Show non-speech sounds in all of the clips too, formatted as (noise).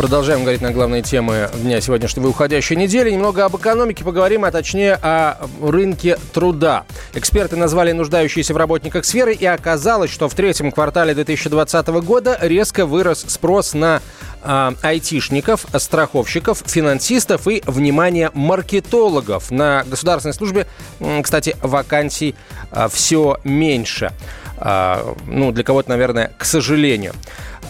Продолжаем говорить на главные темы дня сегодняшнего и уходящей недели. Немного об экономике поговорим, а точнее о рынке труда. Эксперты назвали нуждающиеся в работниках сферы, и оказалось, что в третьем квартале 2020 года резко вырос спрос на а, айтишников, страховщиков, финансистов и, внимание, маркетологов. На государственной службе, кстати, вакансий а, все меньше. А, ну, для кого-то, наверное, к сожалению.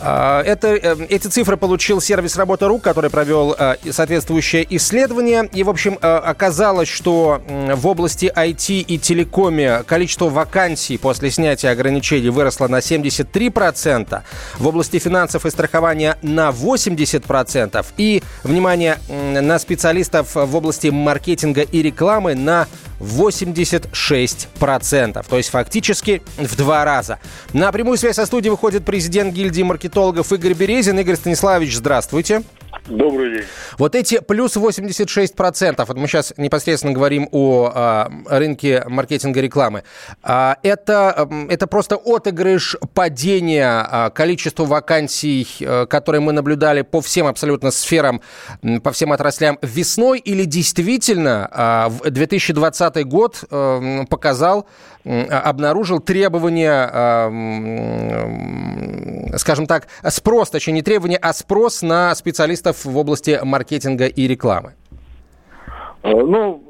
А, это, э, эти цифры получил сервис «Работа.ру», который провел э, соответствующее исследование. И, в общем, э, оказалось, что в области IT и телекоме количество вакансий после снятия ограничений выросло на 73%, в области финансов и страхования на 80%, и, внимание, на специалистов в области маркетинга и рекламы на 86%. То есть фактически в два раза. На прямую связь со студией выходит президент гильдии маркетологов Игорь Березин. Игорь Станиславович, здравствуйте. Добрый день. Вот эти плюс 86%, вот мы сейчас непосредственно говорим о а, рынке маркетинга рекламы, а, это, это просто отыгрыш падения а, количества вакансий, которые мы наблюдали по всем абсолютно сферам, по всем отраслям весной, или действительно а, 2020 год показал, обнаружил требования, скажем так, спрос, точнее не требования, а спрос на специалистов в области маркетинга и рекламы? Э, ну,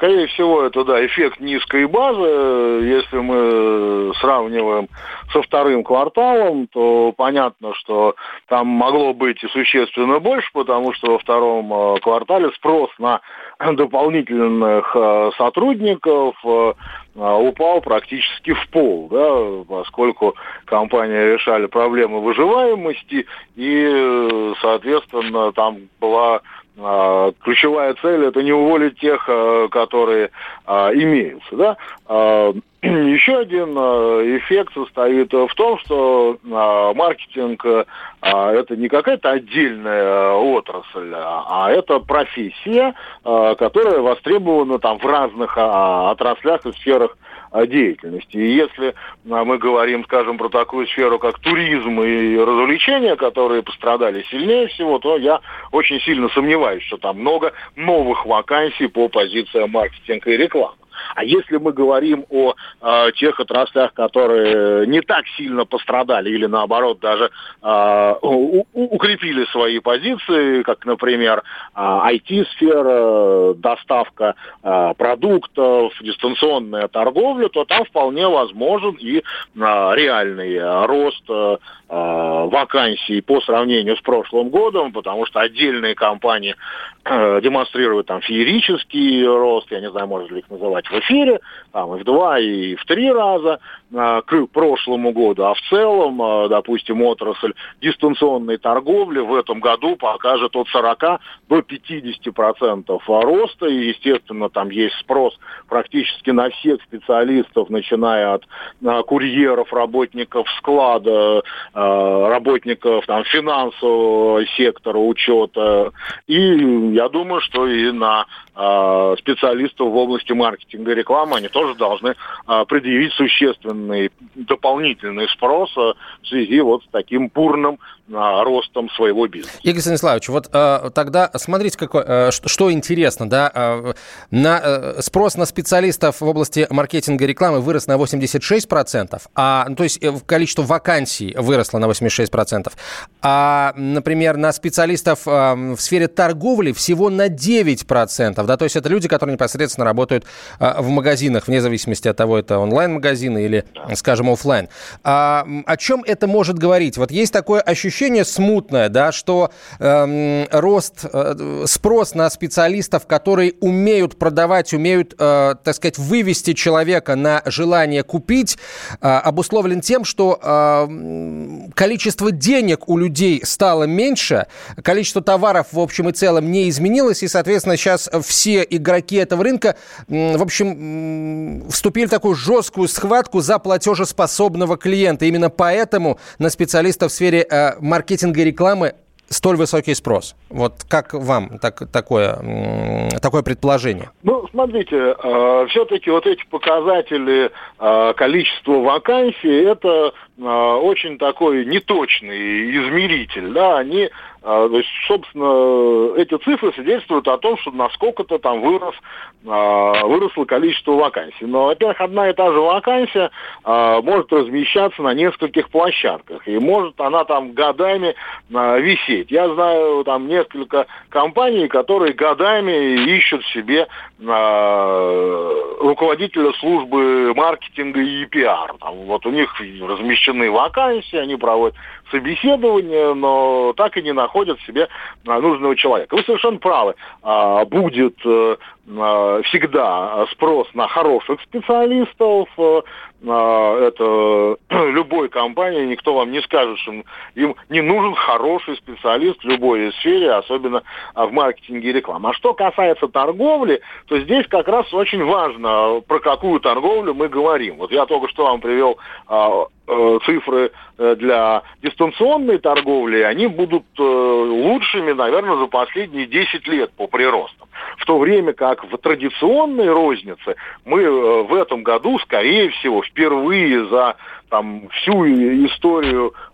скорее всего, это, да, эффект низкой базы. Если мы сравниваем со вторым кварталом, то понятно, что там могло быть и существенно больше, потому что во втором э, квартале спрос на (coughs) дополнительных э, сотрудников упал практически в пол, да, поскольку компании решали проблемы выживаемости, и, соответственно, там была ключевая цель это не уволить тех, а, которые а, имеются. Да? (clears throat) Еще один эффект состоит в том, что маркетинг это не какая-то отдельная отрасль, а это профессия, которая востребована там в разных отраслях и сферах деятельности. И если мы говорим, скажем, про такую сферу, как туризм и развлечения, которые пострадали сильнее всего, то я очень сильно сомневаюсь, что там много новых вакансий по позициям маркетинга и рекламы. А если мы говорим о э, тех отраслях, которые не так сильно пострадали или наоборот даже э, у, укрепили свои позиции, как, например, э, IT-сфера, доставка э, продуктов, дистанционная торговля, то там вполне возможен и э, реальный рост э, вакансий по сравнению с прошлым годом, потому что отдельные компании э, демонстрируют там феерический рост, я не знаю, можно ли их называть в эфире, там и в два, и в три раза э, к прошлому году, а в целом, э, допустим, отрасль дистанционной торговли в этом году покажет от 40 до 50 процентов роста, и, естественно, там есть спрос практически на всех специалистов, начиная от курьеров, работников склада, Э, работников там, финансового сектора учета. И я думаю, что и на э, специалистов в области маркетинга и рекламы они тоже должны э, предъявить существенный дополнительный спрос в связи вот с таким бурным ростом своего бизнеса. Игорь Станиславович, вот э, тогда смотрите, какой, что, что интересно, да, на, э, спрос на специалистов в области маркетинга и рекламы вырос на 86%, а, ну, то есть э, количество вакансий выросло на 86%, а, например, на специалистов в сфере торговли всего на 9%, да, то есть это люди, которые непосредственно работают в магазинах, вне зависимости от того, это онлайн-магазины или, скажем, офлайн. А, о чем это может говорить? Вот есть такое ощущение, смутное, да, что э, рост, э, спрос на специалистов, которые умеют продавать, умеют, э, так сказать, вывести человека на желание купить, э, обусловлен тем, что э, количество денег у людей стало меньше, количество товаров в общем и целом не изменилось, и, соответственно, сейчас все игроки этого рынка, в общем, общем, вступили в такую жесткую схватку за платежеспособного клиента. Именно поэтому на специалистов в сфере э, маркетинга и рекламы столь высокий спрос? Вот как вам так, такое, такое предположение? Ну, смотрите, э, все-таки вот эти показатели э, количества вакансий, это э, очень такой неточный измеритель. Да? Они то есть, собственно, эти цифры свидетельствуют о том, что насколько-то там вырос, а, выросло количество вакансий. Но, во-первых, одна и та же вакансия а, может размещаться на нескольких площадках. И может она там годами висеть. Я знаю там несколько компаний, которые годами ищут себе руководителя службы маркетинга и пиар. Там, вот у них размещены вакансии, они проводят собеседование, но так и не находят себе а, нужного человека. Вы совершенно правы. А, будет э, а, всегда спрос на хороших специалистов. Э, это (clears throat) любой компании, никто вам не скажет, что им не нужен хороший специалист в любой сфере, особенно в маркетинге и рекламе. А что касается торговли, то здесь как раз очень важно, про какую торговлю мы говорим. Вот я только что вам привел цифры э, для дистанционной торговли, они будут э, лучшими, наверное, за последние 10 лет по приростам. В то время как в традиционной рознице мы в этом году, скорее всего, впервые за там, всю историю э,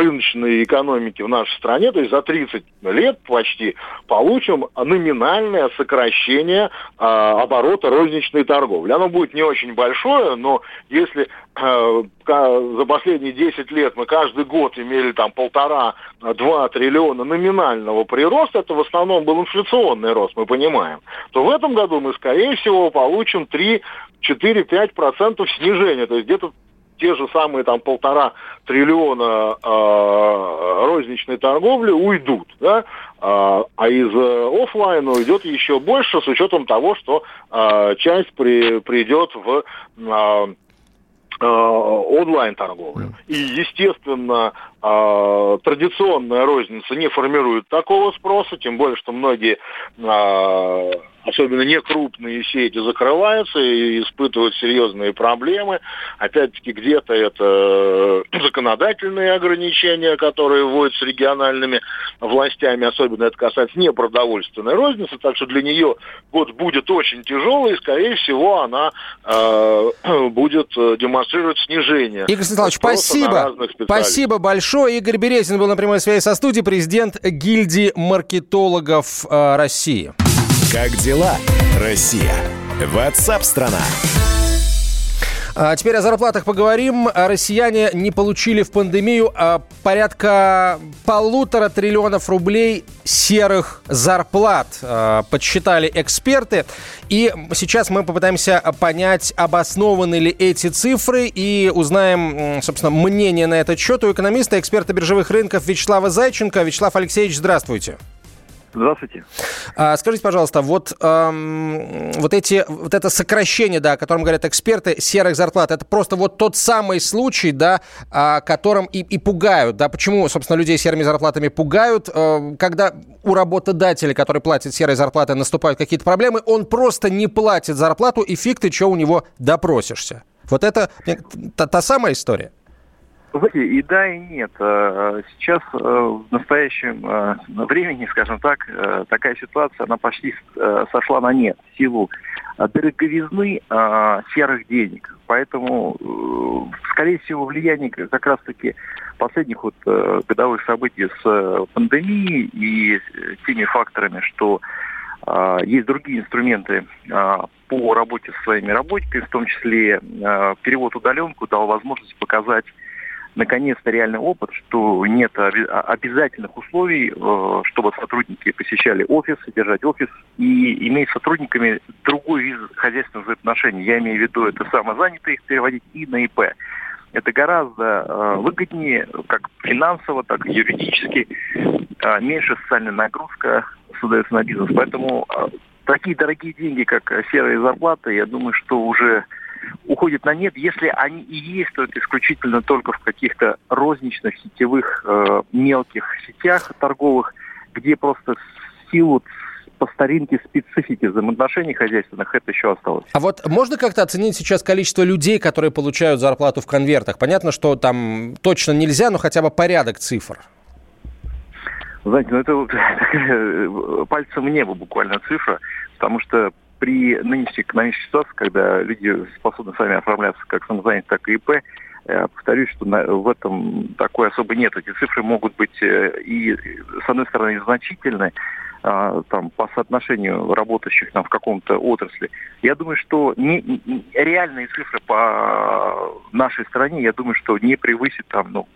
рыночной экономики в нашей стране, то есть за 30 лет почти, получим номинальное сокращение э, оборота розничной торговли. Оно будет не очень большое, но если э, за последние 10 лет мы каждый год имели там полтора-два триллиона номинального прироста, это в основном был инфляционный рост, мы понимаем, то в этом году мы, скорее всего, получим 3 4-5% снижения, то есть где-то те же самые там полтора триллиона э, розничной торговли уйдут, да, а, а из э, офлайна уйдет еще больше с учетом того, что э, часть при, придет в э, онлайн-торговлю. И, естественно, традиционная розница не формирует такого спроса, тем более, что многие особенно не крупные сети закрываются и испытывают серьезные проблемы. Опять-таки где-то это э, (clears throat) законодательные ограничения, которые вводятся региональными властями, особенно это касается непродовольственной розницы, так что для нее год будет очень тяжелый, и, скорее всего, она э, (clears throat) будет демонстрировать снижение. Игорь Станиславович, спасибо. Спасибо большое. Игорь Березин был на прямой связи со студией, президент гильдии маркетологов э, России. Как дела, Россия? Ватсап-страна! А теперь о зарплатах поговорим. Россияне не получили в пандемию а, порядка полутора триллионов рублей серых зарплат, а, подсчитали эксперты. И сейчас мы попытаемся понять, обоснованы ли эти цифры и узнаем, собственно, мнение на этот счет у экономиста, эксперта биржевых рынков Вячеслава Зайченко. Вячеслав Алексеевич, здравствуйте. Здравствуйте. А, скажите, пожалуйста, вот, эм, вот, эти, вот это сокращение, да, о котором говорят эксперты, серых зарплат, это просто вот тот самый случай, да, о котором и, и пугают, да, почему, собственно, людей серыми зарплатами пугают, э, когда у работодателя, который платит серые зарплаты, наступают какие-то проблемы, он просто не платит зарплату, и фиг ты что у него допросишься. Вот это та, та самая история? И да, и нет. Э, сейчас э, в настоящем э, времени, скажем так, такая ситуация, она почти сошла на нет в силу дороговизны серых денег. Поэтому, скорее всего, влияние как раз-таки последних вот годовых событий с пандемией и теми факторами, что есть другие инструменты по работе со своими работниками, в том числе перевод удаленку дал возможность показать наконец-то реальный опыт, что нет обязательных условий, э, чтобы сотрудники посещали офис, содержать офис и иметь с сотрудниками другой вид хозяйственных взаимоотношений. Я имею в виду это самозанятые их переводить и на ИП. Это гораздо э, выгоднее, как финансово, так и юридически. Э, меньше социальная нагрузка создается на бизнес. Поэтому такие дорогие деньги, как серые зарплаты, я думаю, что уже уходит на нет, если они и это исключительно только в каких-то розничных сетевых э, мелких сетях торговых, где просто силу по старинке специфики взаимоотношений хозяйственных это еще осталось. А вот можно как-то оценить сейчас количество людей, которые получают зарплату в конвертах? Понятно, что там точно нельзя, но хотя бы порядок цифр. Знаете, ну это вот (laughs) э, пальцем в небо буквально цифра, потому что при нынешней экономической ситуации, когда люди способны сами оформляться как самозанятые, так и ИП, я повторюсь, что в этом такой особо нет. Эти цифры могут быть э, и, с одной стороны, значительны, а, там, по соотношению работающих там, в каком-то отрасли. Я думаю, что не, не, реальные цифры по нашей стране, я думаю, что не превысит там, ну,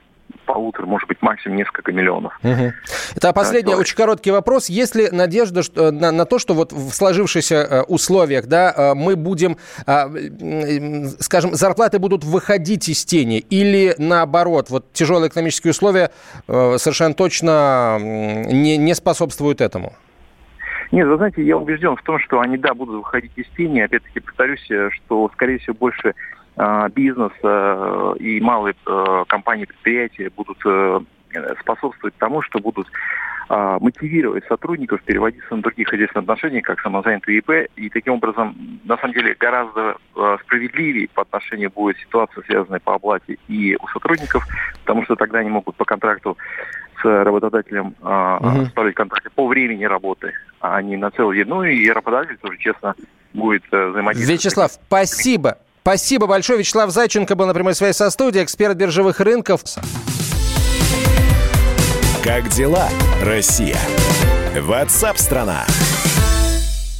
полутора, может быть, максимум несколько миллионов. Угу. Это последний, да, очень короткий вопрос. Есть ли надежда что, на, на то, что вот в сложившихся э, условиях да, э, мы будем, э, скажем, зарплаты будут выходить из тени? Или наоборот, вот тяжелые экономические условия совершенно точно не, не способствуют этому? Нет, вы знаете, я убежден в том, что они, да, будут выходить из тени. Опять-таки, повторюсь, что, скорее всего, больше бизнес э, и малые э, компании, предприятия будут э, способствовать тому, что будут а, мотивировать сотрудников переводиться на другие хозяйственные отношения, как самозанятые ИП, и таким образом, на самом деле, гораздо справедливее по отношению будет ситуация, связанная по оплате и у сотрудников, потому что тогда они могут по контракту с работодателем угу. составлять контракты по времени работы, а не на целый день. Ну и работодатель тоже честно будет взаимодействовать. Вячеслав, спасибо. Спасибо большое. Вячеслав Зайченко был на прямой связи со студией, эксперт биржевых рынков. Как дела, Россия? Ватсап-страна! страна